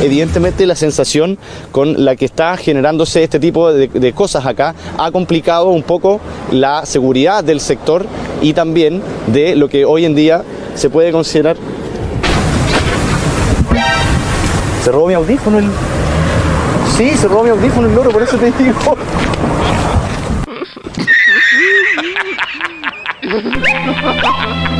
evidentemente la sensación con la que está generándose este tipo de, cosas acá ha complicado un poco la seguridad del sector y también de lo que hoy en día se puede considerar se robó mi audífono el. Sí, se robó mi audífono el loro, por eso te digo.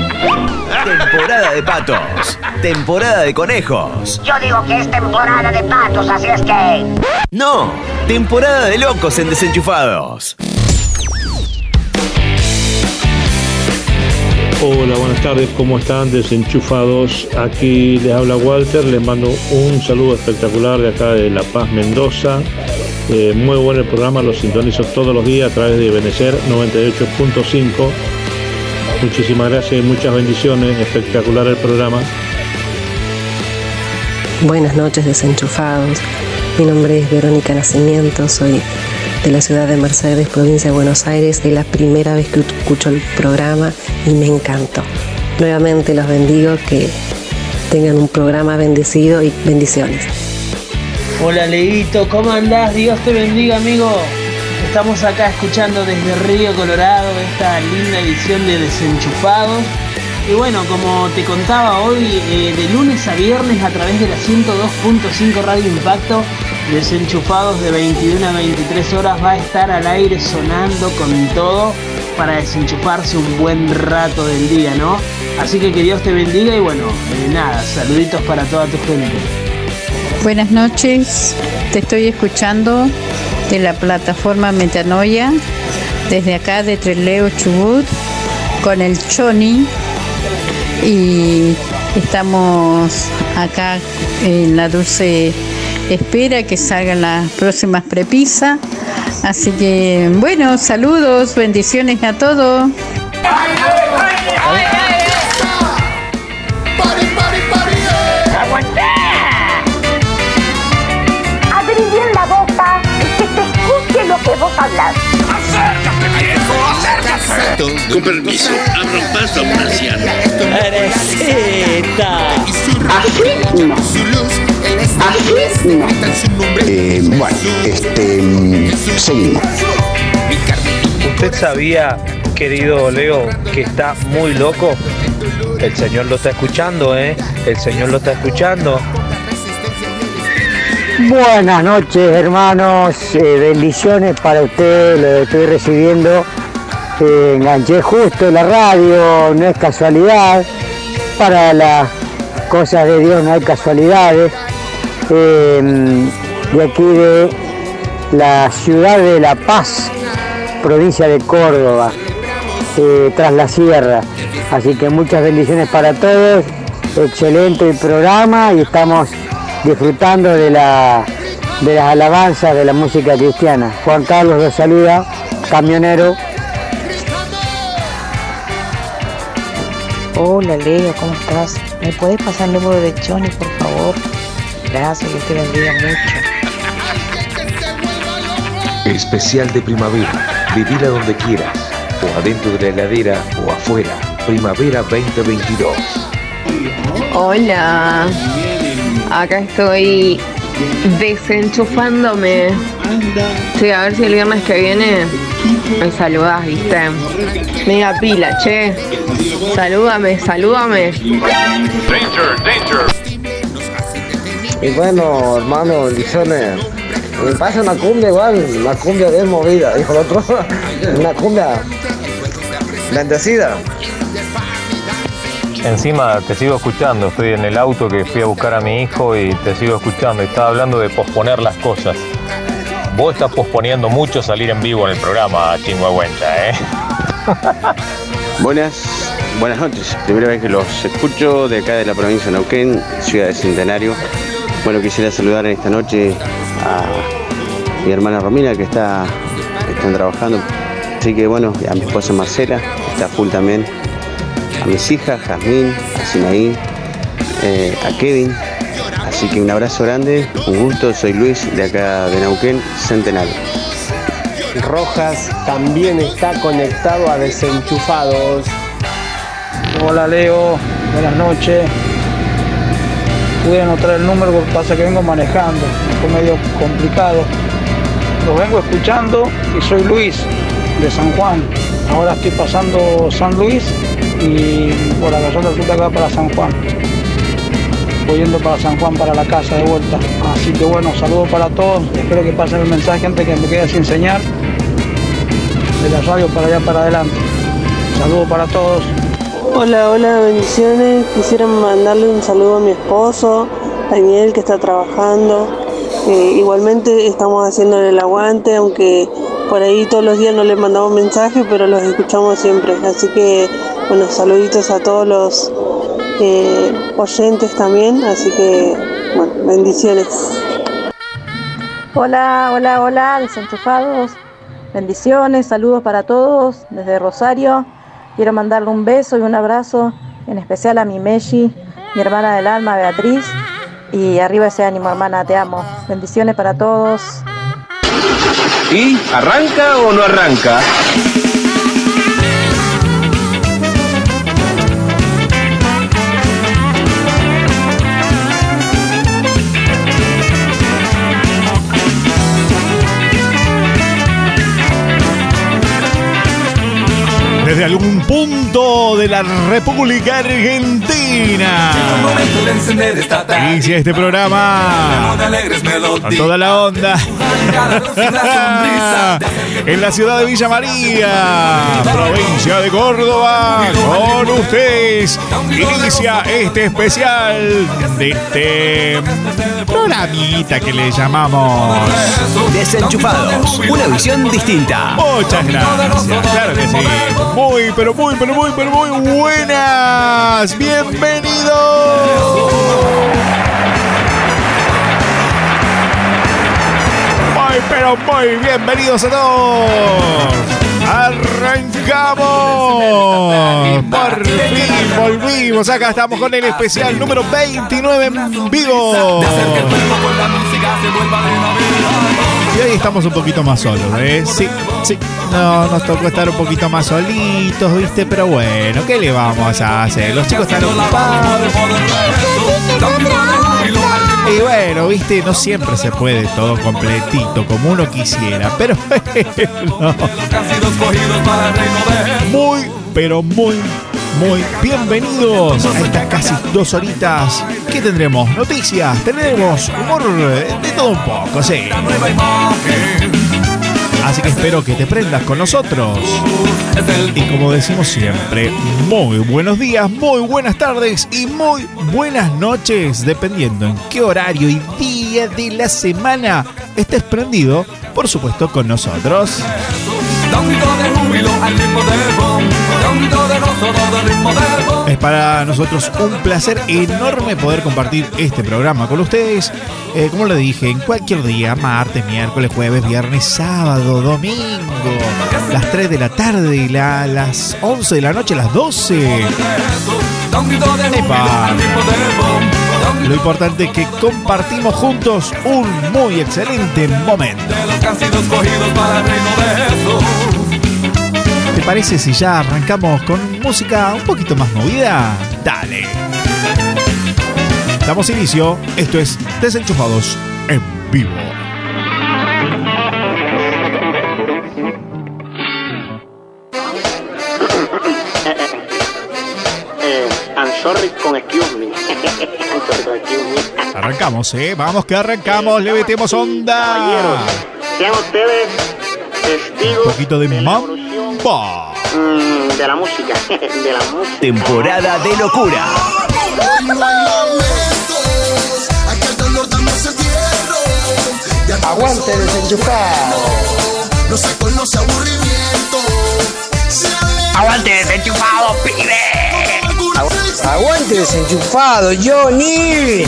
Temporada de patos. Temporada de conejos. Yo digo que es temporada de patos, así es que... No, temporada de locos en desenchufados. Hola, buenas tardes, ¿cómo están? Desenchufados. Aquí les habla Walter, les mando un saludo espectacular de acá de La Paz, Mendoza. Eh, muy bueno el programa, lo sintonizo todos los días a través de Benecer 98.5. Muchísimas gracias y muchas bendiciones, espectacular el programa. Buenas noches, desenchufados. Mi nombre es Verónica Nacimiento, soy de la ciudad de Mercedes, provincia de Buenos Aires. Es la primera vez que escucho el programa y me encantó. Nuevamente los bendigo, que tengan un programa bendecido y bendiciones. Hola Leito, ¿cómo andás? Dios te bendiga amigo. Estamos acá escuchando desde Río Colorado esta linda edición de Desenchufados. Y bueno, como te contaba hoy, eh, de lunes a viernes a través de la 102.5 Radio Impacto, Desenchufados de 21 a 23 horas va a estar al aire sonando con todo para desenchufarse un buen rato del día, ¿no? Así que que Dios te bendiga y bueno, eh, nada, saluditos para toda tu gente. Buenas noches, te estoy escuchando de la plataforma Metanoia, desde acá de Treleo Chubut, con el Choni y estamos acá en la dulce espera que salgan las próximas prepisas. Así que bueno, saludos, bendiciones a todos. Lo que vos hablas. Con permiso, abro paso, marciano. Así no. Así no. Eh, bueno, este, seguimos. ¿Usted sabía, querido Leo, que está muy loco? El Señor lo está escuchando, ¿eh? El Señor lo está escuchando. Buenas noches, hermanos. Eh, bendiciones para ustedes, lo estoy recibiendo. Eh, enganché justo la radio, no es casualidad. Para las cosas de Dios no hay casualidades. Eh, de aquí de la ciudad de La Paz, provincia de Córdoba, eh, tras la sierra. Así que muchas bendiciones para todos. Excelente el programa y estamos disfrutando de, la, de las alabanzas de la música cristiana. Juan Carlos los saluda, camionero. Hola Leo, ¿cómo estás? ¿Me puedes pasar el número de Johnny, por favor? Gracias, Dios te bendiga mucho. Especial de primavera. Vivila donde quieras. O adentro de la heladera o afuera. Primavera 2022. Hola, acá estoy desenchufándome. Sí, a ver si el viernes que viene me saludás, viste. Mega pila, che. Salúdame, salúdame. Y bueno, hermano, bendiciones. Me pasa una cumbia igual, una cumbia bien movida, dijo el otro. Una cumbia bendecida. Encima te sigo escuchando, estoy en el auto que fui a buscar a mi hijo y te sigo escuchando. Estaba hablando de posponer las cosas. Vos estás posponiendo mucho salir en vivo en el programa, Chingüengüencha, ¿eh? Buenas, buenas noches. Primera vez que los escucho de acá de la provincia de Neuquén, ciudad de Centenario. Bueno, quisiera saludar en esta noche a mi hermana Romina que está están trabajando. Así que bueno, a mi esposa Marcela, está full también. A mis hijas, Jazmín, a Sinaí, eh, a Kevin. Así que un abrazo grande, un gusto, soy Luis de acá de Neuquén, Centenario. Rojas también está conectado a Desenchufados. Hola Leo, buenas noches. pudiera notar el número, lo que pasa que vengo manejando, fue medio complicado. Los vengo escuchando y soy Luis de San Juan. Ahora estoy pasando San Luis y por la razón resulta acá para San Juan. Voy yendo para San Juan para la casa de vuelta. Así que bueno, saludos para todos. Espero que pasen el mensaje antes que me quede sin señal. De la radio para allá para adelante. Saludos para todos. Hola, hola, bendiciones. Quisiera mandarle un saludo a mi esposo, Daniel, que está trabajando. Eh, igualmente estamos haciéndole el aguante, aunque por ahí todos los días no le mandamos mensajes, pero los escuchamos siempre. Así que, bueno, saluditos a todos los eh, oyentes también. Así que, bueno, bendiciones. Hola, hola, hola, desenchufados. Bendiciones, saludos para todos desde Rosario. Quiero mandarle un beso y un abrazo, en especial a mi Meshi, mi hermana del alma Beatriz. Y arriba ese ánimo, hermana, te amo. Bendiciones para todos. ¿Y arranca o no arranca? Desde algún punto de la República Argentina. Inicia este programa con toda la onda. en la ciudad de Villa María, provincia de Córdoba, con ustedes inicia este especial de este programita que le llamamos Desenchufados, una visión distinta. Muchas gracias, claro que sí. Muy, pero muy, pero muy, pero muy buenas. Bienvenidos. Muy, pero muy bienvenidos a todos. Arrancamos. Por fin volvimos. Acá estamos con el especial número 29 en vivo. Y hoy estamos un poquito más solos, ¿eh? Sí, sí. No, nos tocó estar un poquito más solitos, ¿viste? Pero bueno, ¿qué le vamos a hacer? Los chicos están ocupados. Y bueno, viste, no siempre se puede todo completito como uno quisiera, pero bueno. Muy, pero muy, muy bienvenidos a estas casi dos horitas. ¿Qué tendremos? Noticias, tendremos humor, de todo un poco, sí. Así que espero que te prendas con nosotros. Y como decimos siempre, muy buenos días, muy buenas tardes y muy buenas noches, dependiendo en qué horario y día de la semana estés prendido, por supuesto, con nosotros. Es para nosotros un placer enorme poder compartir este programa con ustedes. Eh, como le dije, en cualquier día, martes, miércoles, jueves, viernes, sábado, domingo, las 3 de la tarde, la, las 11 de la noche, las 12. Epa. Lo importante es que compartimos juntos un muy excelente momento. ¿Te parece si ya arrancamos con música un poquito más movida? Dale. Damos inicio. Esto es Desenchufados en vivo. I'm sorry con excuse me. I'm sorry con excuse me. Arrancamos, ¿eh? Vamos que arrancamos. Le metemos onda. Sean ustedes testigos Un poquito de mambo. mm, de la música. De la música. Temporada de locura. Aguante desenchufado. No se conoce aburrimiento. Aguante desenchufado, pibe. Aguante desenchufado, Johnny.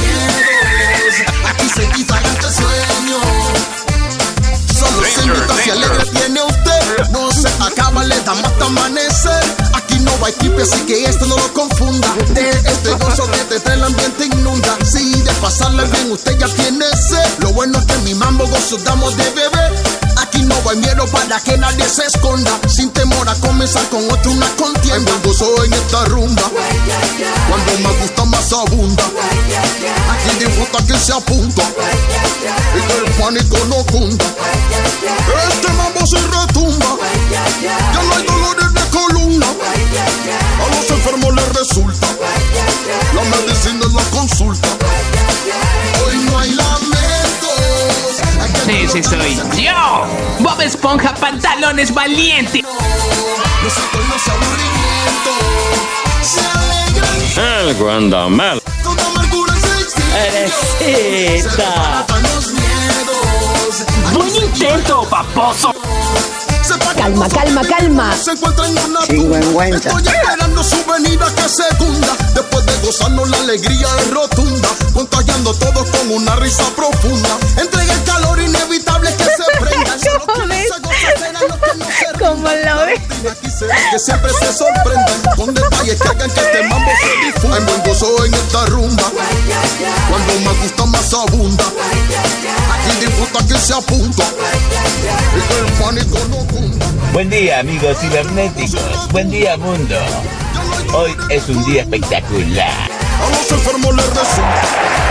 Invita si alegre tiene usted. No se acaba, le damos hasta amanecer. Aquí no hay tipe, así que esto no lo confunda. De este gozo que desde el ambiente inunda. Si de pasarle bien usted ya tiene sed. Lo bueno es que mi mambo gozo damos de beber. Aquí no hay miedo para que nadie se esconda. Sin temor a comenzar con otro una contienda. Gozo en esta rumba. Cuando más gusta, más abunda. Aquí disfruta que se apunta. Y que el pánico no cunda. Este mambo se retumba. Ya no hay dolores de columna. A los enfermos les resulta. La medicina es la consulta. Hoy no hay lamentos. Ese soy yo. Bob Esponja, pantalones valiente. Algo anda mal. Miedos. Buen intento, paposo. Calma, calma, calma. Se encuentra en una Chingüengüenza. Estoy esperando su venida que segunda. Después de gozarnos la alegría es rotunda. Contagiando todos con una risa profunda. Entrega el calor inevitable que se prenda. Se ve que siempre se sorprendan con detalles que hagan que este mambo se difunda. Hay buen gozo en esta rumba. Cuando más gusta, más abunda. Aquí disfruta que se apunta. Y que el pánico no cunda. Buen día amigos cibernéticos, buen día mundo. Hoy es un día espectacular. A los enfermos les resulta.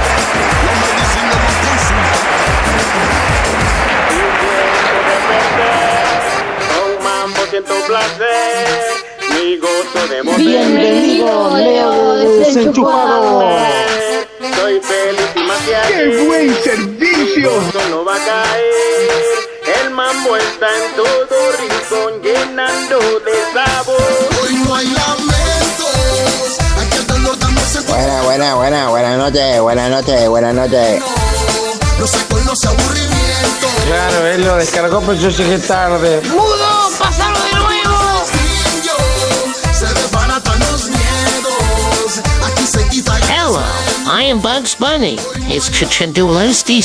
Siento placer, mi gozo de Bienvenido, Leo de Desenchufado. Soy feliz y más que ¡Qué buen servicio! Mi gozo no va a caer. El mambo está en todo rincón, llenando de sabor. Hoy no hay lamentos. Aquí el dolor también se Buena, buena, buena, buenas noches, buenas noches, buenas noches. No se con los aburrimientos. Claro, él lo descargó, pero yo llegué tarde. ¡Mudo! Bugs Bunny. Es kritschendulaus die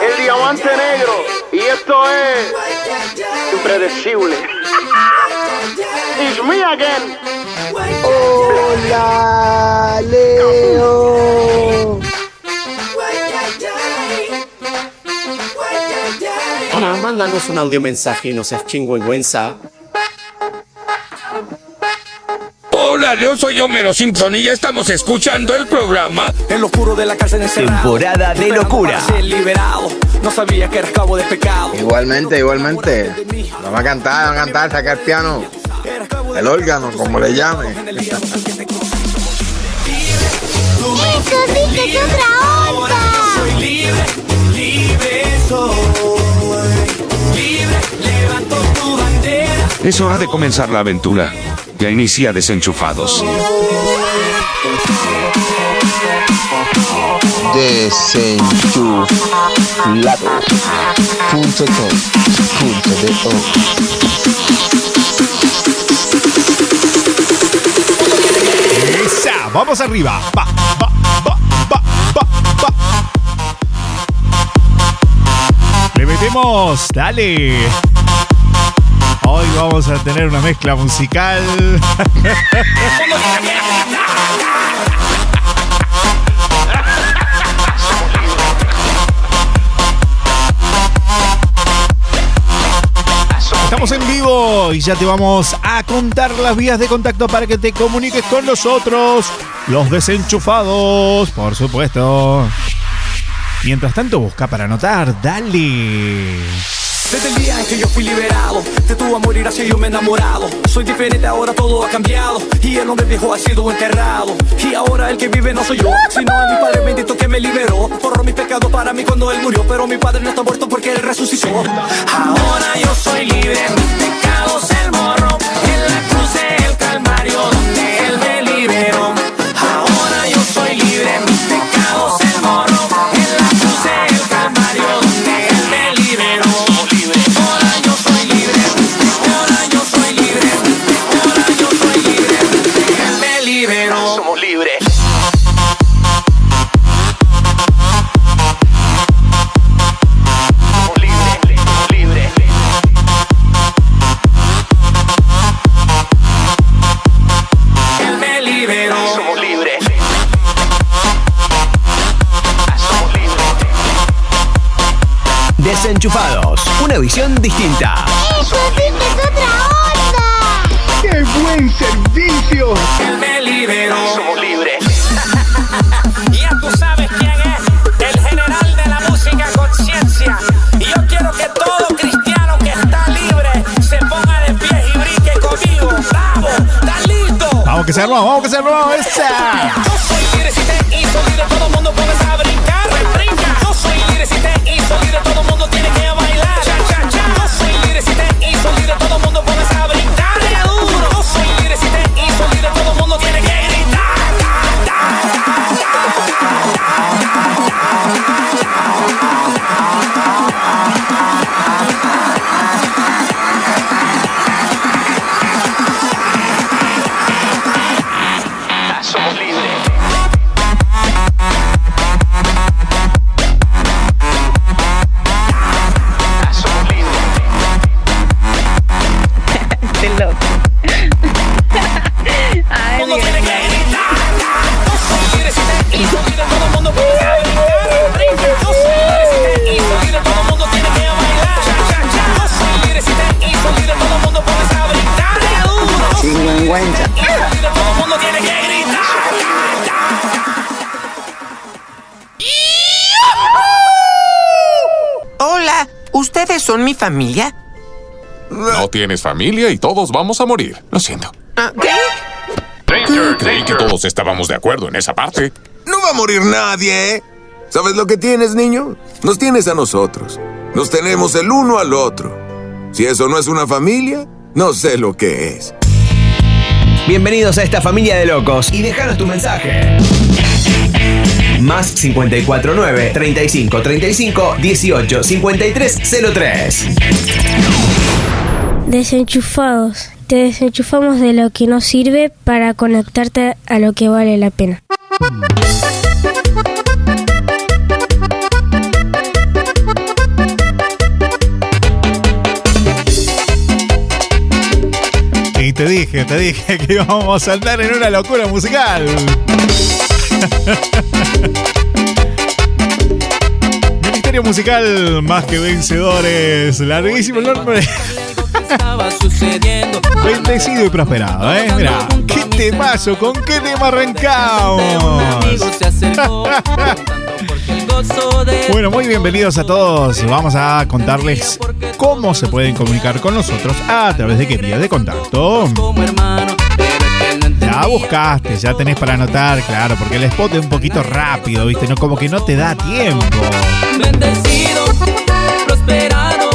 el diamante negro. Y esto es impredecible. It's me again. Hola, Leo. Hola, mándanos un audio mensaje, no seas chingüengüenza. Hola, yo soy Homero Simpson y ya estamos escuchando el programa. En lo oscuro de la cárcel encerrado. Temporada de locura. No sabía que eras cabo de pecado. Igualmente, igualmente. Vamos a cantar, vamos a cantar, sacar el piano. El órgano, como le llame. ¡Eso sí que es otra onda! Soy libre, libre soy. Libre, levanto tu bandera. Es hora de comenzar la aventura. Ya inicia desenchufados. Esa, vamos arriba. Va, va, va, va, va, va. Le metemos, dale. Hoy vamos a tener una mezcla musical. Estamos en vivo y ya te vamos a contar las vías de contacto para que te comuniques con nosotros, los desenchufados, por supuesto. Mientras tanto, busca para anotar, dale. Desde el día en que yo fui liberado De tu amor y gracia yo me he enamorado. Soy diferente ahora todo ha cambiado Y el hombre viejo ha sido enterrado. Y ahora el que vive no soy yo Sino es mi Padre bendito que me liberó. Borró mi pecado para mí cuando él murió Pero mi Padre no está muerto porque él resucitó. Ahora yo soy libre Mi pecado se borró En la cruz del Calvario Donde él me liberó Una visión distinta. ¡Eso es otra onda! ¡Qué buen servicio! Él me liberó. Somos libres. Ya tú sabes quién es, el general de la música conciencia. Y yo quiero que todo cristiano que está libre se ponga de pie y brinque conmigo. ¡Bravo! ¿Estás listo? Vamos que se armó, vamos que se armó. ¡Esa! Yo soy libre si te hizo libre, todo el mundo póngase a brincar. Brinca. Yo soy libre si te hizo libre, todo el mundo son mi familia? No tienes familia y todos vamos a morir. Lo siento. Ah, ¿Qué? Creí que todos estábamos de acuerdo en esa parte. No va a morir nadie, ¿eh? ¿Sabes lo que tienes, niño? Nos tienes a nosotros. Nos tenemos el uno al otro. Si eso no es una familia, no sé lo que es. Bienvenidos a esta familia de locos y déjanos tu mensaje. Más 549 35 35 18 53 03. Desenchufados. Te desenchufamos de lo que no sirve para conectarte a lo que vale la pena. Y te dije, te dije que íbamos a andar en una locura musical. Ministerio musical más que vencedores. Larguísimo el nombre. Bendecido y prosperado, ¿eh? Mira, qué temazo, con qué tema arrancamos. Bueno, muy bienvenidos a todos. Vamos a contarles cómo se pueden comunicar con nosotros a través de qué vía de contacto. Ya buscaste, ya tenés para anotar, claro, porque el spot es un poquito rápido, ¿viste? No, como que no te da tiempo. Bendecido, prosperado,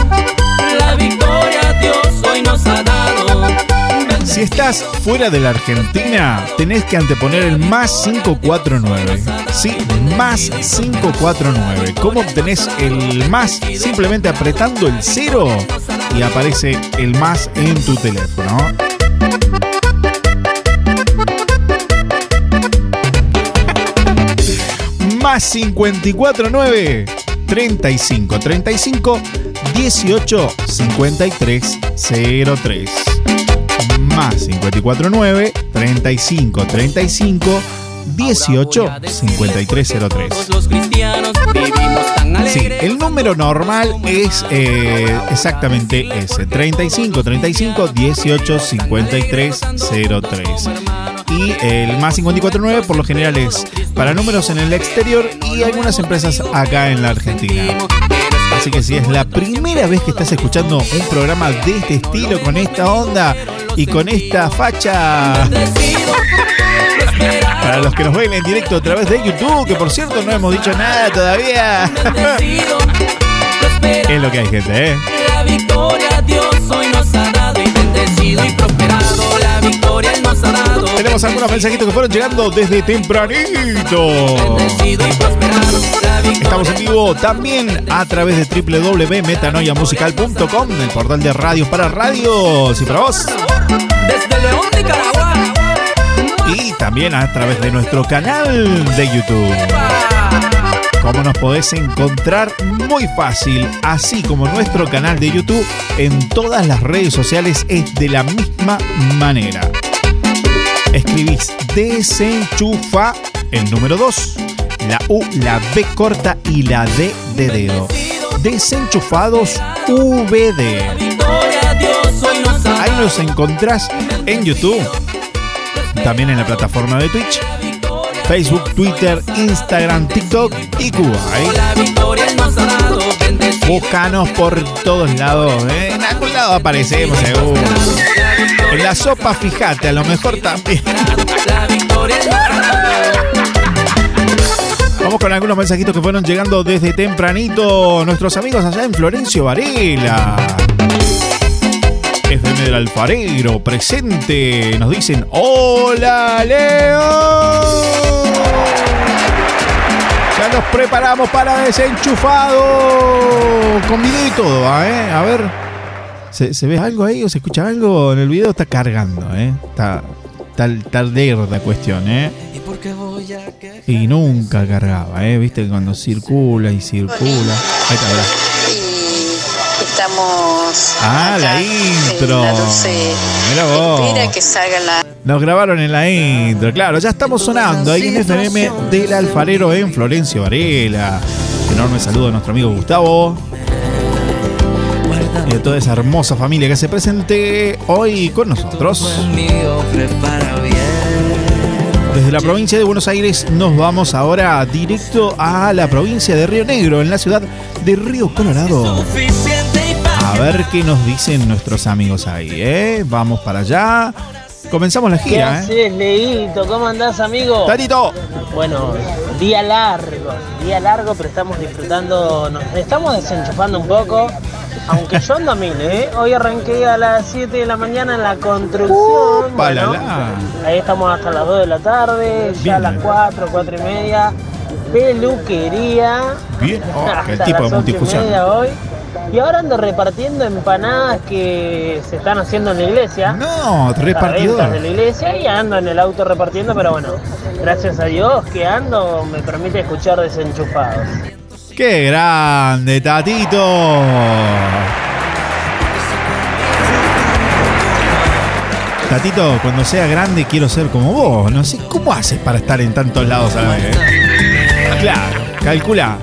la victoria Dios hoy nos ha dado. Si estás fuera de la Argentina, tenés que anteponer el más 549. Sí, más 549. ¿Cómo obtenés el más? Simplemente apretando el cero y aparece el más en tu teléfono. Más 549 35 35 18 53 03 más 549 35 35 18 5303. Los cristianos vivimos tan Sí, alegres. el número normal es eh, exactamente ese: 35 35 18 53 03. Y el más 549 por lo general es para números en el exterior y algunas empresas acá en la Argentina. Así que si es la primera vez que estás escuchando un programa de este estilo, con esta onda y con esta facha. Para los que nos ven en directo a través de YouTube, que por cierto no hemos dicho nada todavía. es lo que hay, gente, ¿eh? La victoria Dios hoy nos ha dado y bendecido y prosperado. La victoria Él nos ha dado. Tenemos algunos mensajitos que fueron llegando desde tempranito. Estamos en vivo también a través de www.metanoiamusical.com, el portal de radios para radios y para vos. Desde León, Nicaragua. Y también a través de nuestro canal de YouTube. Como nos podés encontrar muy fácil, así como nuestro canal de YouTube en todas las redes sociales es de la misma manera. Escribís desenchufa el número 2, la U, la B corta y la D de dedo. Desenchufados VD. Ahí nos encontrás en YouTube, también en la plataforma de Twitch, Facebook, Twitter, Instagram, TikTok y Cuba. Búscanos por todos lados. ¿eh? En algún lado aparecemos, seguro. En la sopa, fíjate, a lo mejor también. Vamos con algunos mensajitos que fueron llegando desde tempranito. Nuestros amigos allá en Florencio Varela. FM del Alfarero, presente. Nos dicen, hola Leo. Ya nos preparamos para desenchufado. Con video y todo, ¿eh? A ver. ¿se, se ve algo ahí o se escucha algo? En el video está cargando, ¿eh? Está, está lerda la cuestión, ¿eh? Y nunca cargaba, ¿eh? Viste que cuando circula y circula. Ahí está, ahora. Estamos. Ah, la intro. Mira vos. Espera que salga la. Nos grabaron en la intro, claro, ya estamos sonando ahí en FM del Alfarero en Florencio Varela. Enorme saludo a nuestro amigo Gustavo. Y a toda esa hermosa familia que se presente hoy con nosotros. Desde la provincia de Buenos Aires nos vamos ahora directo a la provincia de Río Negro, en la ciudad de Río Colorado. A ver qué nos dicen nuestros amigos ahí, ¿eh? Vamos para allá. Comenzamos la ¿Qué gira, ¿eh? haces, Leito? ¿Cómo andás, amigo? Tatito. Bueno, día largo, día largo, pero estamos disfrutando, nos estamos desenchufando un poco. Aunque yo ando a mil, ¿eh? Hoy arranqué a las 7 de la mañana en la construcción. bueno, ahí estamos hasta las 2 de la tarde, ya a las 4, 4 y media. Peluquería. Bien, oh, qué hasta tipo de las 8 y multifunción. media hoy. Y ahora ando repartiendo empanadas que se están haciendo en la iglesia. No, repartidor. de la iglesia y ando en el auto repartiendo, pero bueno, gracias a Dios que ando me permite escuchar desenchufados. ¡Qué grande, Tatito! Tatito, cuando sea grande quiero ser como vos. No sé cómo haces para estar en tantos lados a la vez. eh? Claro, calcula.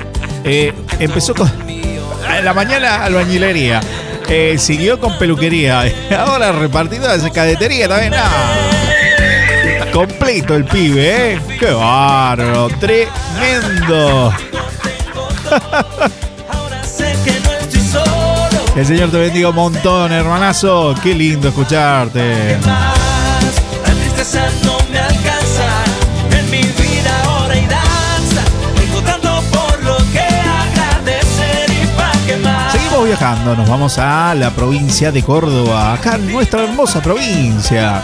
Eh, empezó con. La mañana albañilería. Eh, siguió con peluquería. Ahora repartidor de cadetería también. No. Completo el pibe, ¿eh? ¡Qué bárbaro! ¡Tremendo! El Señor te bendiga un montón, hermanazo. Qué lindo escucharte. Viajando, nos vamos a la provincia de Córdoba, acá en nuestra hermosa provincia.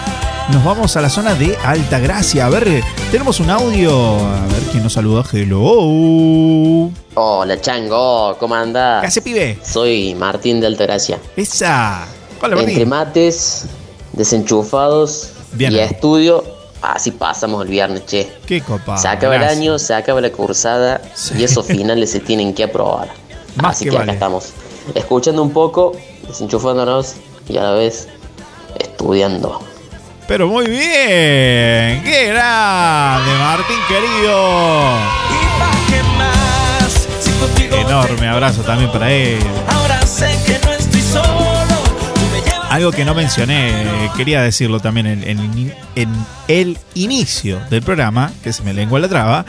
Nos vamos a la zona de Altagracia. A ver, tenemos un audio. A ver quién nos saluda. Hello. Hola Chango, ¿cómo andás? ¿Qué hace, pibe? Soy Martín de Altagracia. Esa. Hola, Martín. Entre mates, desenchufados Bien. y a estudio, así pasamos el viernes, che. Qué copa. Se acaba el año, se acaba la cursada y esos finales se tienen que aprobar. Más así que que, vale. acá estamos, escuchando un poco, desenchufándonos y a la vez estudiando. Pero muy bien. Qué grande, Martín querido. Enorme abrazo también para él. Algo que no mencioné, quería decirlo también en, en- en el inicio del programa, que se me lengua la traba.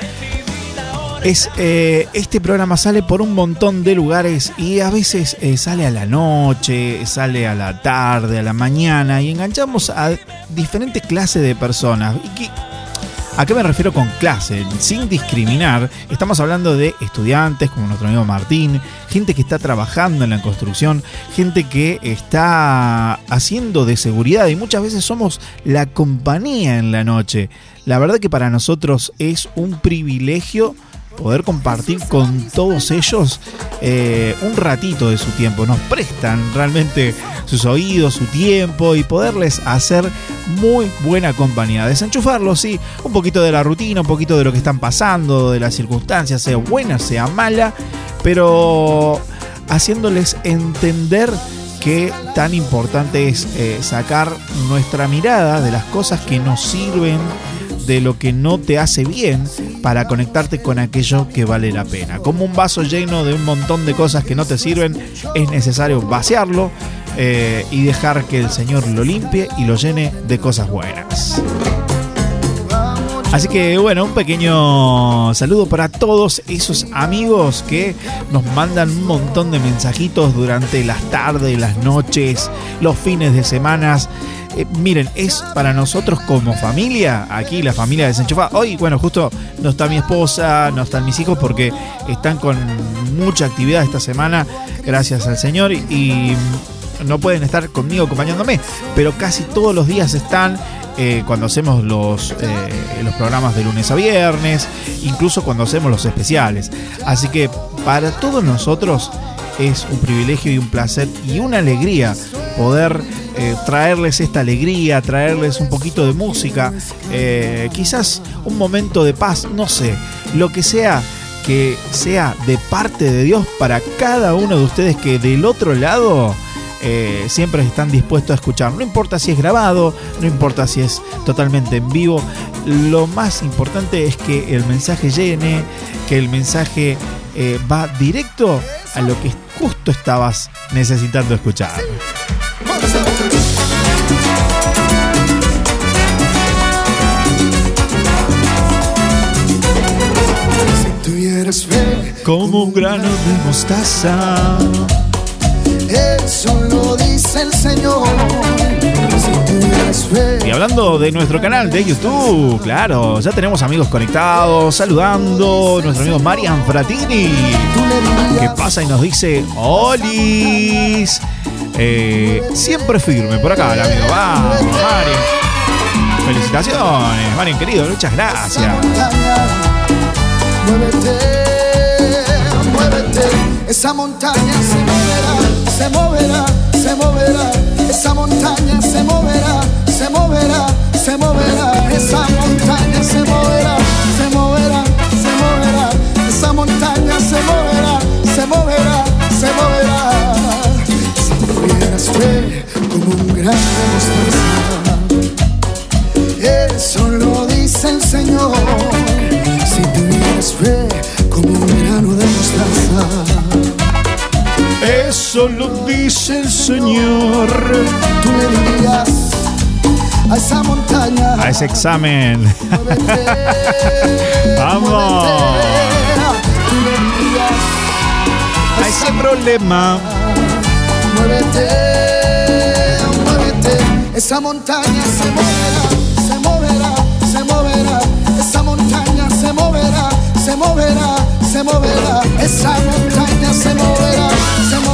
Es, eh, este programa sale por un montón de lugares y a veces eh, sale a la noche, sale a la tarde, a la mañana y enganchamos a diferentes clases de personas. ¿Y ¿A qué me refiero con clase? Sin discriminar, estamos hablando de estudiantes como nuestro amigo Martín, gente que está trabajando en la construcción, gente que está haciendo de seguridad y muchas veces somos la compañía en la noche. La verdad que para nosotros es un privilegio poder compartir con todos ellos eh, un ratito de su tiempo. Nos prestan realmente sus oídos, su tiempo y poderles hacer muy buena compañía. Desenchufarlos, sí, un poquito de la rutina, un poquito de lo que están pasando, de las circunstancias, sea buena, sea mala, pero haciéndoles entender que tan importante es eh, sacar nuestra mirada de las cosas que nos sirven de lo que no te hace bien para conectarte con aquello que vale la pena. Como un vaso lleno de un montón de cosas que no te sirven, es necesario vaciarlo eh, y dejar que el Señor lo limpie y lo llene de cosas buenas. Así que bueno, un pequeño saludo para todos esos amigos que nos mandan un montón de mensajitos durante las tardes, las noches, los fines de semanas. Eh, miren, es para nosotros como familia, aquí la familia desenchufada. Hoy, bueno, justo no está mi esposa, no están mis hijos porque están con mucha actividad esta semana, gracias al Señor, y no pueden estar conmigo acompañándome, pero casi todos los días están eh, cuando hacemos los, eh, los programas de lunes a viernes, incluso cuando hacemos los especiales. Así que para todos nosotros es un privilegio y un placer y una alegría poder eh, traerles esta alegría, traerles un poquito de música, quizás un momento de paz, no sé, lo que sea que sea de parte de Dios para cada uno de ustedes que del otro lado eh, siempre están dispuestos a escuchar. No importa si es grabado, no importa si es totalmente en vivo. Lo más importante es que el mensaje llene, que el mensaje eh, va directo a lo que justo estabas necesitando escuchar. Tuvieras fe, Como un grano de mostaza. Dice el Señor. Y hablando de nuestro canal de YouTube, claro, ya tenemos amigos conectados, saludando, nuestro amigo Marian Fratini, que pasa y nos dice, Olis, Eh, siempre firme por acá, el amigo, vamos, Marian. Felicitaciones, Marian querido, muchas gracias. muévete, muévete. Esa montaña se se moverá, se moverá. Esa montaña se moverá, Eso lo dice el Señor. Tú le dirías a esa montaña. A ese examen. Vamos. A ese problema. Muévete, muévete. Esa montaña se moverá, se moverá, se moverá. Esa montaña se moverá, se moverá, se moverá. Esa montaña se moverá, se moverá,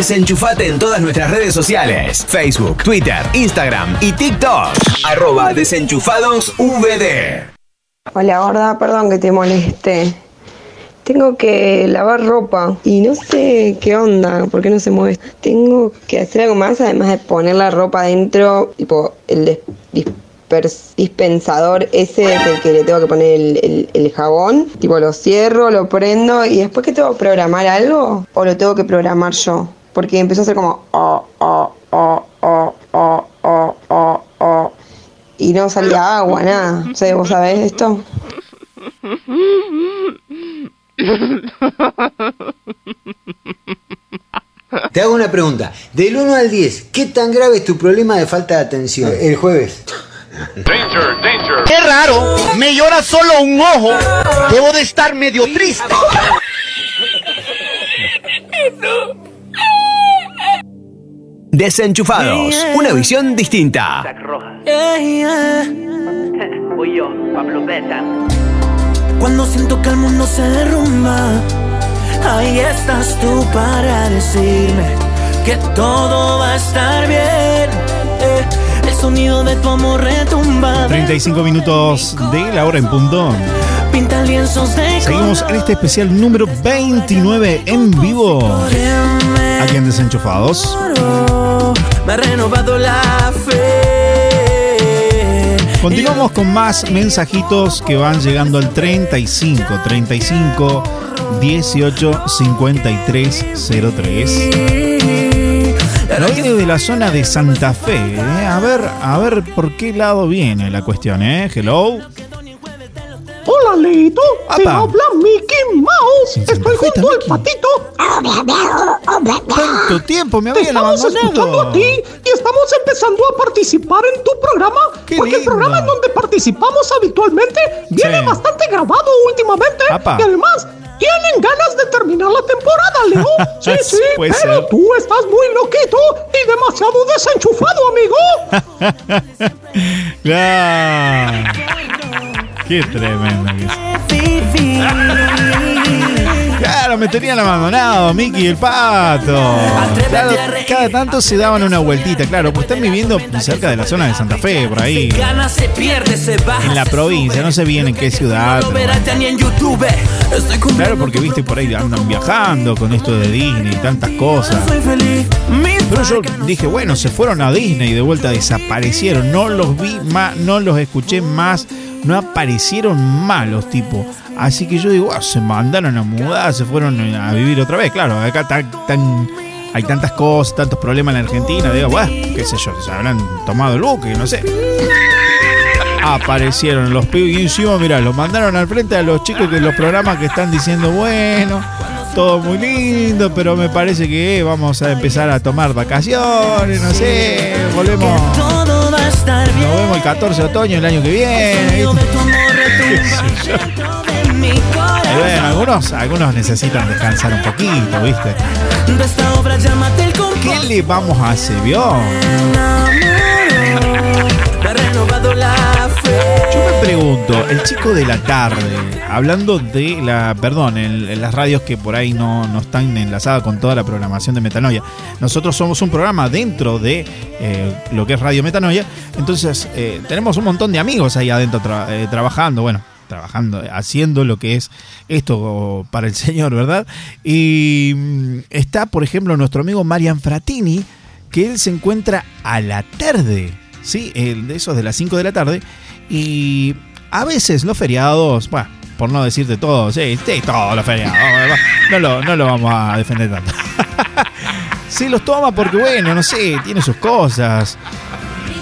Desenchufate en todas nuestras redes sociales: Facebook, Twitter, Instagram y TikTok. Arroba desenchufados VD. Hola, gorda, perdón que te moleste. Tengo que lavar ropa y no sé qué onda, por qué no se mueve. Tengo que hacer algo más además de poner la ropa dentro, tipo el dispensador ese es el que le tengo que poner el jabón. Tipo lo cierro, lo prendo y después que tengo que programar algo o lo tengo que programar yo. Porque empezó a ser como oh, oh, oh, oh, oh, oh, oh, oh. y no salía agua, nada. O sea, ¿vos sabés esto? Te hago una pregunta. Del 1 al 10, ¿qué tan grave es tu problema de falta de atención? El jueves. ¡Qué raro! Me llora solo un ojo. Debo de estar medio triste. Desenchufados, una visión distinta. Voy yo, Pablo Beta. Cuando siento que el mundo se derrumba, ahí estás tú para decirme que todo va a estar bien. Eh, el sonido de tu amor retumba. 35 minutos de la hora en punto. Pinta lienzos de Seguimos en este especial número 29 en vivo. Aquí en Desenchufados. color. Me ha renovado la fe. Continuamos con más mensajitos que van llegando al 35 35 18 53 03. No viene de la zona de Santa Fe, ¿eh? A ver, a ver por qué lado viene la cuestión, ¿eh? Hello. Hola, Leito. Te habla Mickey Mouse. Estoy junto al patito. ¿Cuánto tiempo me habían Estamos escuchando a ti y estamos empezando a participar en tu programa. Qué porque el programa en donde participamos habitualmente viene Sí. bastante grabado últimamente. Apa. Y además, tienen ganas de terminar la temporada, Leo. Sí, sí, pero ser. tú estás muy loquito y demasiado desenchufado, amigo. Claro. Qué tremendo que es. Claro, me tenían abandonado, Mickey y el pato. Claro, cada tanto se daban una vueltita, claro, pues están viviendo cerca de la zona de Santa Fe, por ahí. En la provincia, no sé bien en qué ciudad. Pero Claro, porque viste por ahí andan viajando con esto de Disney y tantas cosas. Pero yo dije, bueno, se fueron a Disney y de vuelta desaparecieron. No los vi más, no los escuché más, no aparecieron más los tipos. Así que yo digo, se mandaron a mudar, se fueron a vivir otra vez. Claro, acá tan, tan- hay tantas cosas, tantos problemas en la Argentina. Digo, bueno, qué sé yo, se habrán tomado el buque, no sé. Aparecieron los pibes y encima, mirá, los mandaron al frente a los chicos que los programas que están diciendo, bueno, todo muy lindo, pero me parece que vamos a empezar a tomar vacaciones, no sé, volvemos. Todo va a estar bien. Nos vemos el 14 de otoño el año que viene. Y bueno, algunos, algunos necesitan descansar un poquito, ¿viste? ¿Qué le vamos a hacer, vio? Renovado la. Yo me pregunto, el chico de la tarde, hablando de la, perdón, en, las radios que por ahí no, no están enlazadas con toda la programación de Metanoia. Nosotros somos un programa dentro de eh, lo que es Radio Metanoia, entonces eh, tenemos un montón de amigos ahí adentro eh, trabajando, bueno, trabajando, haciendo lo que es esto para el Señor, ¿verdad? Y mm, está, por ejemplo, nuestro amigo Marian Fratini, que él se encuentra a la tarde, ¿sí? De esos de las 5 de la tarde. Y a veces los feriados, bueno, por no decirte todo, sí, sí, todos los feriados, no lo, no lo vamos a defender tanto. sí, los toma porque, bueno, no sé, tiene sus cosas.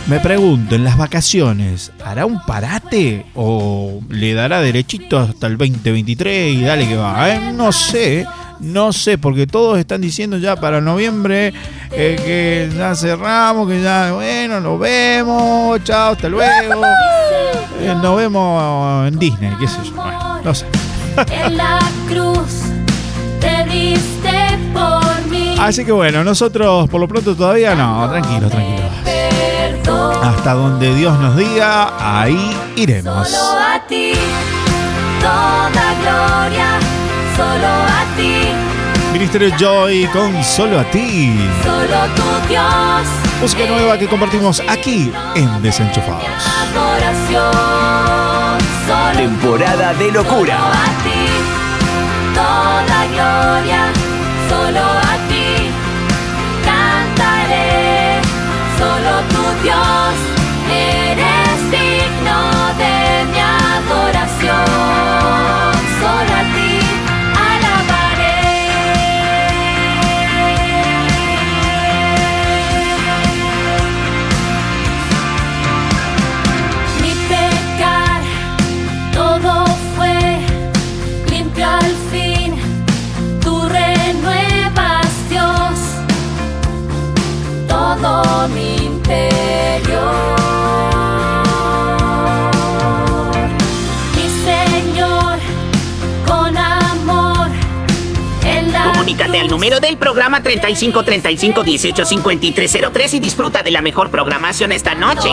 Me pregunto, en las vacaciones, ¿hará un parate o le dará derechito hasta el 2023 y dale que va? eh? No sé, no sé, porque todos están diciendo ya para noviembre eh, que ya cerramos, que ya, bueno, nos vemos, chao, hasta luego. Eh, nos vemos en Disney, qué sé yo, bueno, no sé. En la cruz te diste por mí. Así que bueno, nosotros por lo pronto todavía no, tranquilos, tranquilos. Hasta donde Dios nos diga, ahí iremos. Solo a ti, toda gloria, solo a ti, Ministerio Joy con Solo a ti. Solo tu Dios. Música nueva que compartimos aquí en Desenchufados. Adoración. Solo Temporada de locura. a ti. Toda gloria. Solo a ti. Cantaré. Solo tu Dios. La Comunícate al número del programa 3535 185303 y disfruta de la mejor programación esta noche.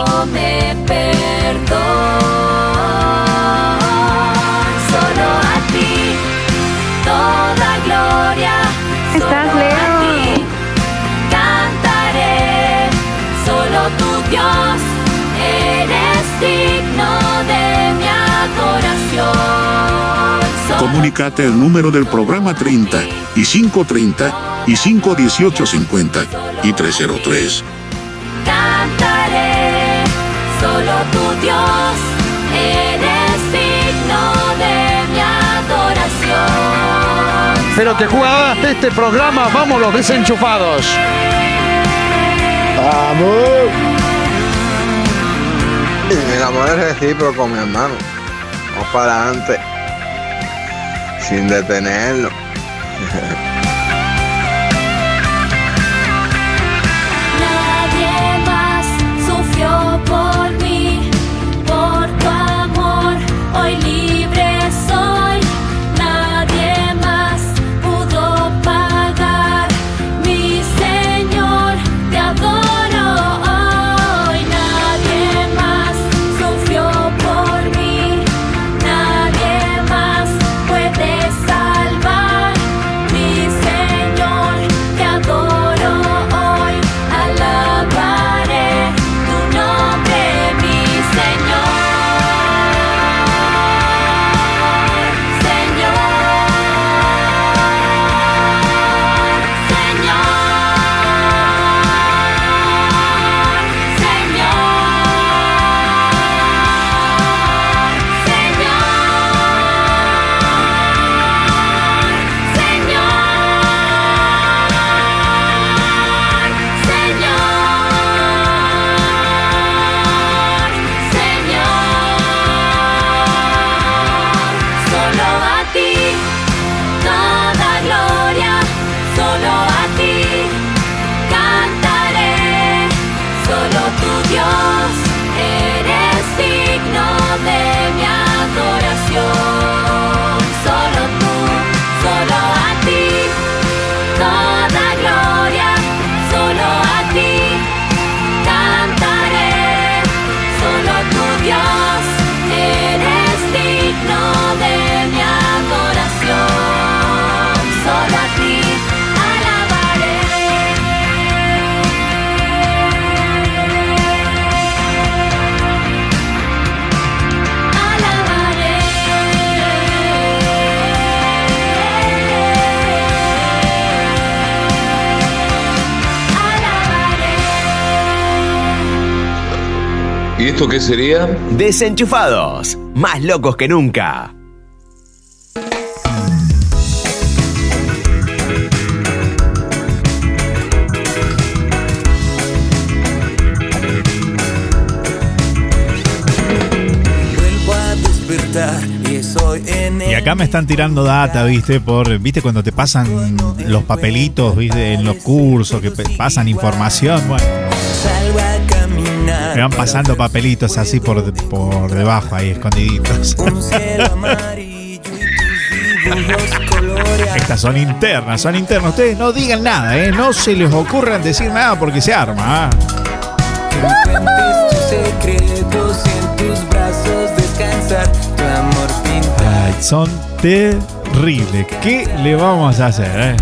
Comunicate al número del programa 30 y 530 y 51850 y 303. cantaré, solo tu Dios eres digno de mi adoración. Pero que jugaba este programa, vamos los desenchufados. ¡Vamos! Y el amor es recíproco, mi hermano. Vamos para adelante. Sin detenerlo. Esto qué sería? Desenchufados, más locos que nunca. Y acá me están tirando data, ¿viste? Por, ¿viste? Cuando te pasan los papelitos, ¿viste? En los cursos, que pasan información, bueno. Me van pasando papelitos así por, por debajo, ahí escondiditos. Estas son internas, son internas. Ustedes no digan nada, ¿eh? No se les ocurran decir nada porque se arma. ¿ah? Ay, son terribles. ¿Qué le vamos a hacer, eh?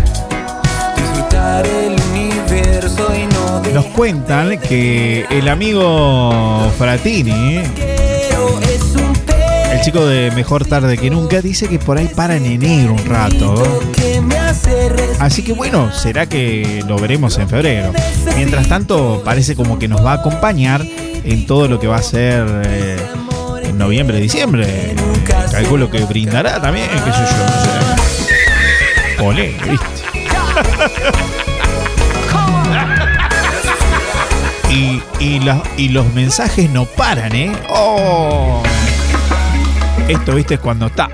explorar el universo y Nos cuentan que el amigo Fratini, el chico de Mejor Tarde que Nunca, dice que por ahí para en enero un rato. Así que bueno, será que lo veremos en febrero. Mientras tanto, parece como que nos va a acompañar en todo lo que va a ser eh, en noviembre, diciembre. Calculo que brindará también, qué sé yo. Y, y, la- y los mensajes no paran, ¿eh? ¡Oh! Esto, viste, es cuando está.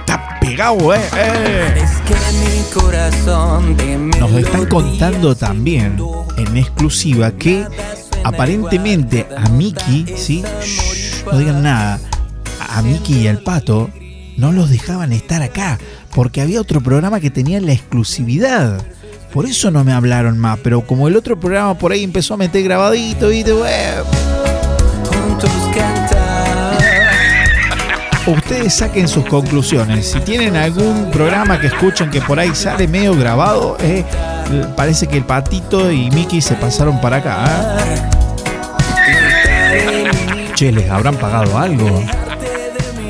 Está pegado, ¿eh? ¡Eh! que mi corazón de Nos están contando también en exclusiva que aparentemente a Mickey, ¿sí? Shh, no digan nada. A Mickey y al pato no los dejaban estar acá porque había otro programa que tenía la exclusividad. Por eso no me hablaron más, pero como el otro programa por ahí empezó a meter grabadito y de web. juntos. Ustedes saquen sus conclusiones. Si tienen algún programa que escuchen que por ahí sale medio grabado, eh, parece que el patito y Mickey se pasaron para acá. ¿eh? Che, ¿les habrán pagado algo?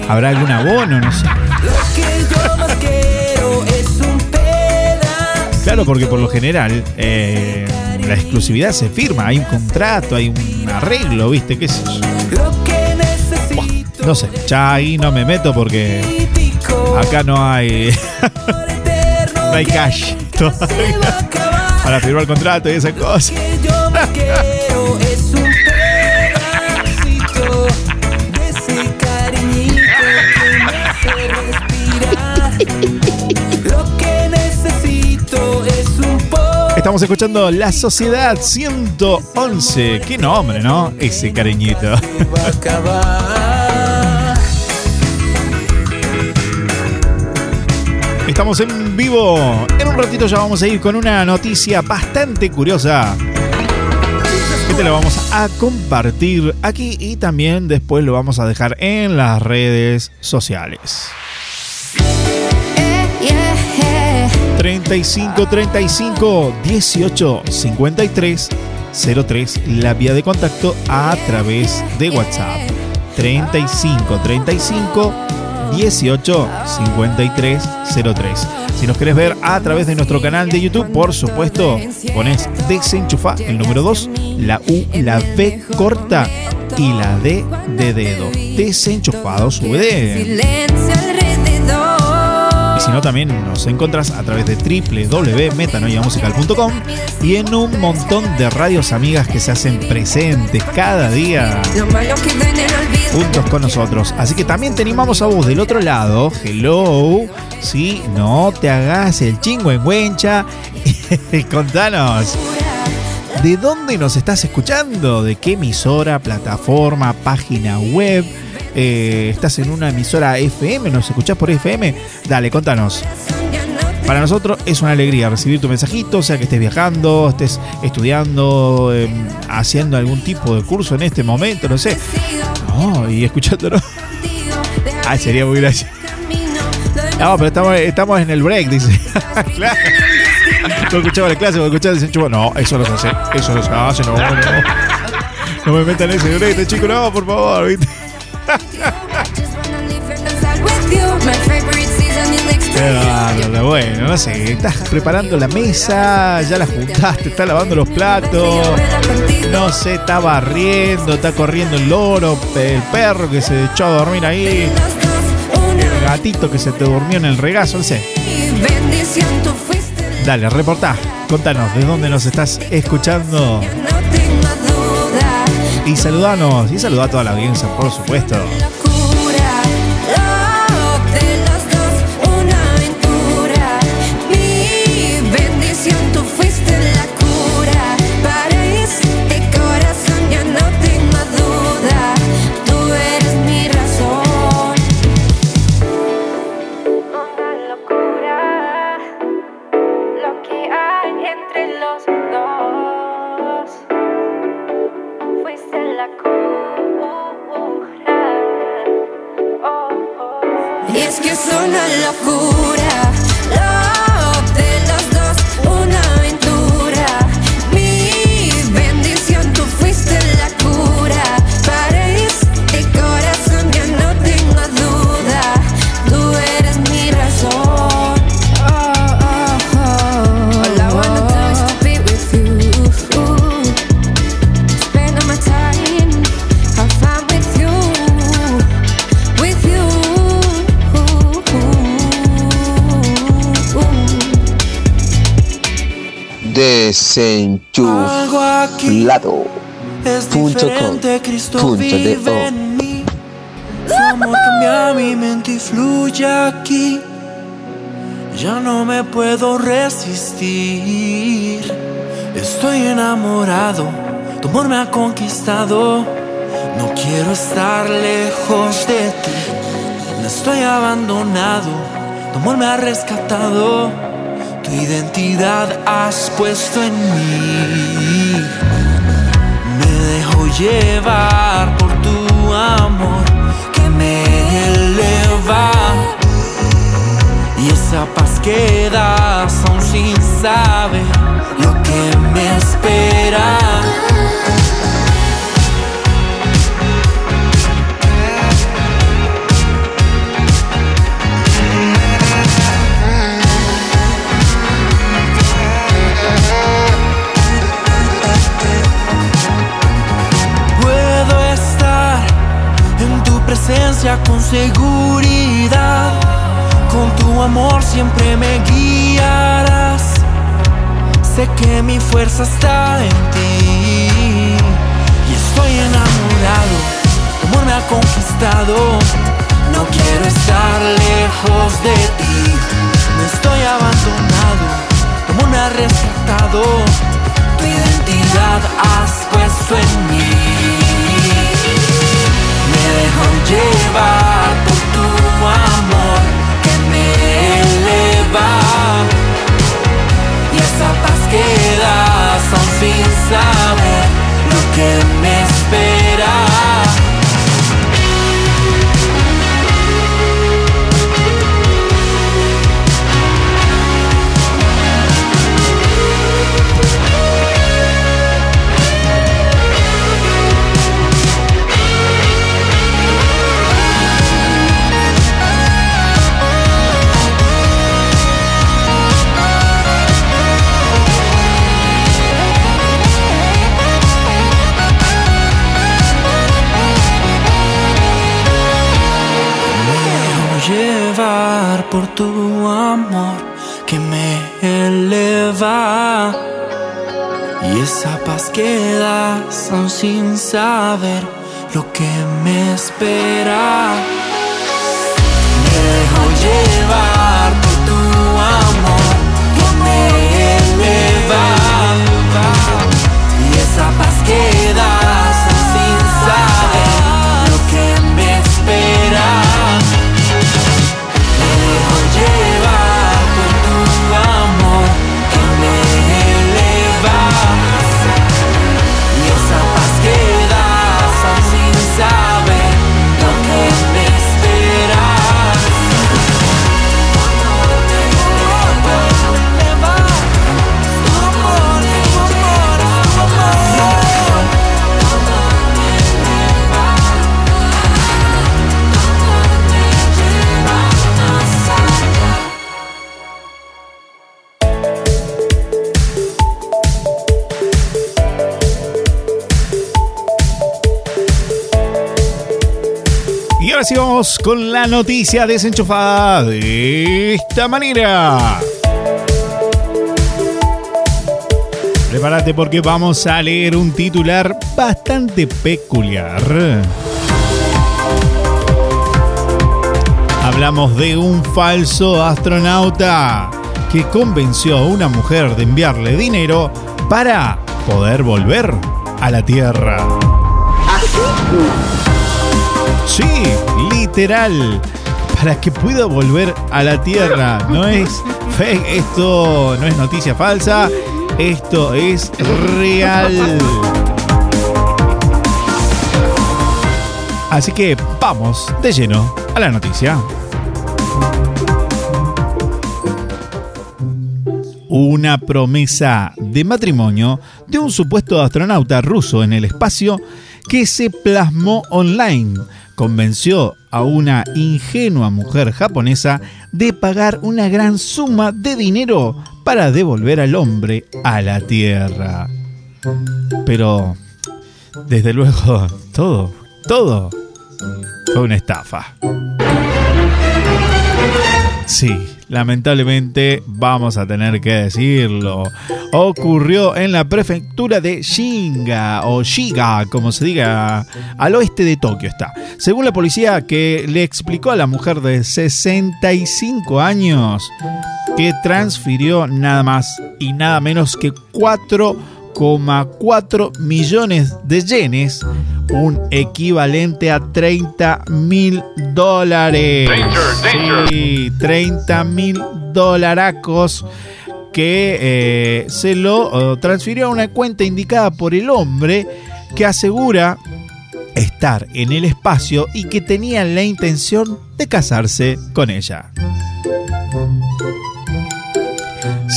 ¿Habrá algún abono? No sé. Claro, porque por lo general eh, la exclusividad se firma, hay un contrato, hay un arreglo, ¿viste? ¿Qué yo? Buah, No sé, ya ahí no me meto porque acá no hay. no hay cash para firmar contrato y esas cosas. Estamos escuchando La Sociedad 111. Qué nombre, ¿no? Ese cariñito. Estamos en vivo. En un ratito ya vamos a ir con una noticia bastante curiosa. Que te la vamos a compartir aquí y también después lo vamos a dejar en las redes sociales. 35 35 18 53 03 la vía de contacto a través de WhatsApp. 35 35 18 53 03 si nos querés ver a través de nuestro canal de YouTube por supuesto pones desenchufa el número 2 la U la B corta y la D de dedo. Desenchufados VD Silencio alrededor. y si no, también nos encontrás a través de www.metanoiamusical.com y en un montón de radios amigas que se hacen presentes cada día juntos con nosotros. Así que también te animamos a vos del otro lado. Hello. Sí, no te hagas el chingo en huencha. Contanos. ¿De dónde nos estás escuchando? ¿De qué emisora, plataforma, página web? Eh, ¿Estás en una emisora FM? ¿Nos escuchás por FM? Dale, contanos. Para nosotros es una alegría recibir tu mensajito, sea que estés viajando, estés estudiando, eh, haciendo algún tipo de curso en este momento, no sé. No, y escuchándolo. Ay, sería muy gracioso. No, pero estamos, estamos en el break, dice. claro. Escuchaba la clase, no escuchaba desenchufa. No, eso no se hace. Eso no se hace, no, no. No me metan ese break, chico, no, por favor. Bueno, no sé, estás preparando la mesa, ya la juntaste, estás lavando los platos, no sé, está barriendo, está corriendo el loro, el perro que se echó a dormir ahí, el gatito que se te durmió en el regazo, no sé. Dale, reportá, contanos de dónde nos estás escuchando. Y saludanos, y saluda a toda la audiencia, por supuesto. Mí. Su amor cambia mi mente y fluye aquí. Ya no me puedo resistir. Estoy enamorado, tu amor me ha conquistado. No quiero estar lejos de ti. No estoy abandonado, tu amor me ha rescatado. Tu identidad has puesto en mí. Me dejo llevar por tu amor que me eleva. Y esa paz que das aún sin saber lo que me espera. Presencia con seguridad. Con tu amor siempre me guiarás. Sé que mi fuerza está en ti. Y estoy enamorado. Tu amor me ha conquistado. No quiero estar lejos de ti. No estoy abandonado. Tu amor me ha rescatado. Tu identidad has puesto en mí. Sin saber lo que ahora sí vamos con la noticia desenchufada de esta manera. Prepárate porque vamos a leer un titular bastante peculiar. Hablamos de un falso astronauta que convenció a una mujer de enviarle dinero para poder volver a la Tierra. Sí, literal. Para que pueda volver a la Tierra. No es fake, esto no es noticia falsa. Esto es real. Así que vamos de lleno a la noticia. Una promesa de matrimonio de un supuesto astronauta ruso en el espacio que se plasmó online convenció a una ingenua mujer japonesa de pagar una gran suma de dinero para devolver al hombre a la Tierra. Pero, desde luego, todo, todo fue una estafa. Sí, lamentablemente vamos a tener que decirlo. Ocurrió en la prefectura de Shinga o Shiga, como se diga, al oeste de Tokio está. Según la policía que le explicó a la mujer de 65 años que transfirió nada más y nada menos que 4,4 millones de yenes, un equivalente a 30 mil dólares. Sí, 30 mil dolaracos que eh, se lo eh, transfirió a una cuenta indicada por el hombre que asegura estar en el espacio y que tenía la intención de casarse con ella.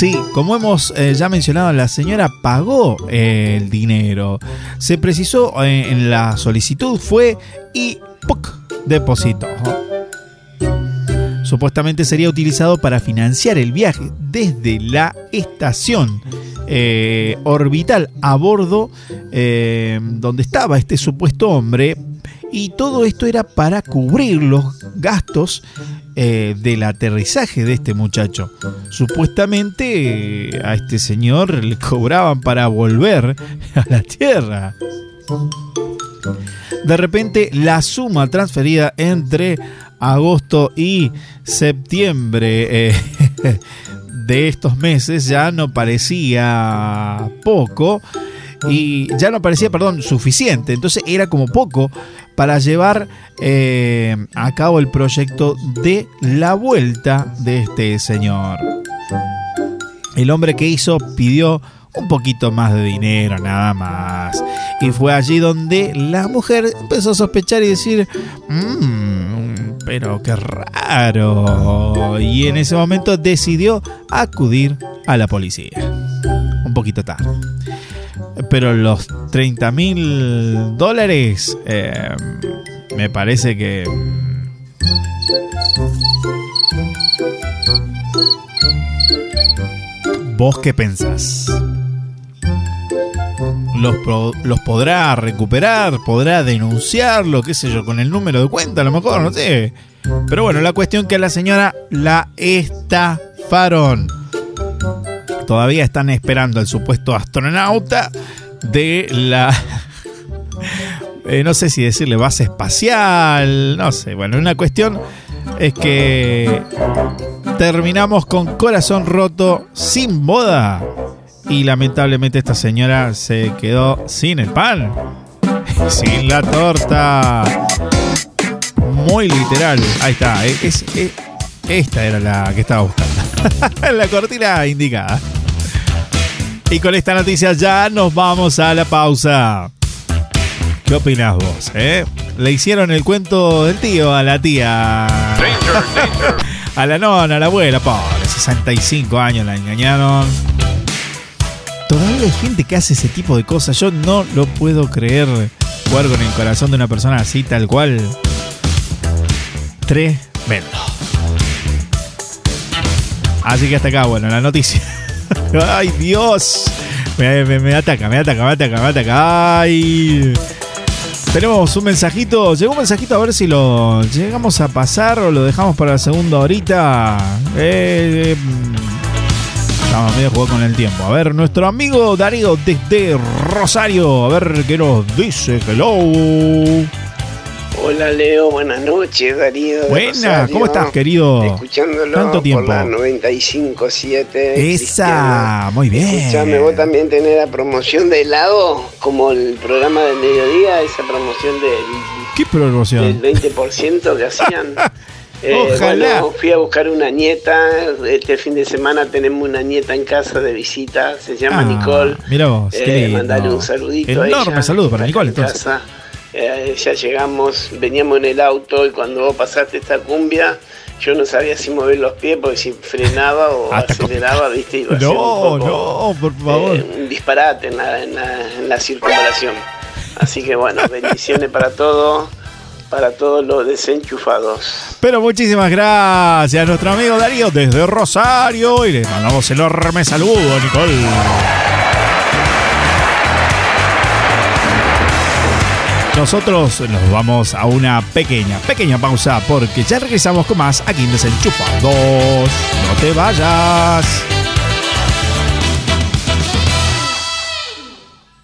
Sí, como hemos eh, ya mencionado, la señora pagó eh, el dinero. Se precisó eh, en la solicitud fue y ¡puc! depositó. Supuestamente sería utilizado para financiar el viaje desde la estación orbital a bordo donde estaba este supuesto hombre y todo esto era para cubrir los gastos eh, del aterrizaje de este muchacho. Supuestamente eh, a este señor le cobraban para volver a la Tierra. De repente la suma transferida entre agosto y septiembre eh, de estos meses ya no parecía poco y ya no parecía, perdón, suficiente. Entonces era como poco para llevar eh, a cabo el proyecto de la vuelta de este señor. El hombre que hizo pidió un poquito más de dinero, nada más. Y fue allí donde la mujer empezó a sospechar y decir, "Mm, pero qué raro. Y en ese momento decidió acudir a la policía. Un poquito tarde. Pero los 30 mil dólares eh, me parece que... ¿Vos qué pensás? Los, pro- los podrá recuperar, podrá denunciarlo, qué sé yo, con el número de cuenta, a lo mejor, no sé. Pero bueno, la cuestión que a la señora la estafaron. Todavía están esperando al supuesto astronauta de la. eh, no sé si decirle base espacial. No sé. Bueno, una cuestión es que terminamos con corazón roto, sin boda. Y lamentablemente esta señora se quedó sin el pan, sin la torta. Muy literal. Ahí está. eh, es- esta era la que estaba buscando. la cortina indicada. Y con esta noticia ya nos vamos a la pausa. ¿Qué opinas vos? eh? Le hicieron el cuento del tío a la tía. A la nona, a la abuela, pobre, 65 años la engañaron. Todavía hay gente que hace ese tipo de cosas. Yo no lo puedo creer. Jugar con el corazón de una persona así, tal cual. Tremendo. Así que hasta acá, bueno, la noticia. ¡Ay, Dios! Me, ataca, me ataca, me ataca, me ataca. ¡Ay! Tenemos un mensajito. Llegó un mensajito a ver si lo llegamos a pasar o lo dejamos para la segunda horita. Eh, mm, Estamos medio jugando con el tiempo. A ver, nuestro amigo Darío desde Rosario. A ver qué nos dice. Hello. Hola Leo, buenas noches Darío. de Buena, Rosario. ¿cómo estás, querido? Escuchándolo Tanto tiempo. por la 95.7. Esa, muy bien. Escuchame, vos también tenés la promoción de helado, como el programa del mediodía, esa promoción del, ¿Qué promoción? del 20% que hacían. Eh, Ojalá. bueno, fui a buscar una nieta, este fin de semana tenemos una nieta en casa de visita, se llama Ah, Nicole. Mira vos, qué Eh, lindo. mandale un saludito a Enorme ella. saludo para Nicole, en entonces. casa. Eh, ya llegamos, veníamos en el auto y cuando vos pasaste esta cumbia, yo no sabía si mover los pies porque si frenaba o Ah, aceleraba, viste, iba a ser un No, poco, no, por favor. eh, un disparate en la, en, la, en la circunvalación. Así que bueno, bendiciones para todos, para todos los desenchufados. Pero muchísimas gracias a nuestro amigo Darío desde Rosario y le mandamos el enorme saludo, Nicole. Nosotros nos vamos a una pequeña, pequeña pausa porque ya regresamos con más aquí en Desenchufados. No te vayas.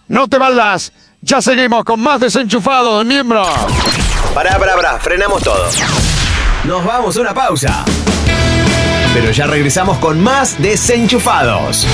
No te vayas. Ya seguimos con más desenchufados, miembro. Pará, pará, pará, frenamos todo. Nos vamos a una pausa. Pero ya regresamos con más desenchufados.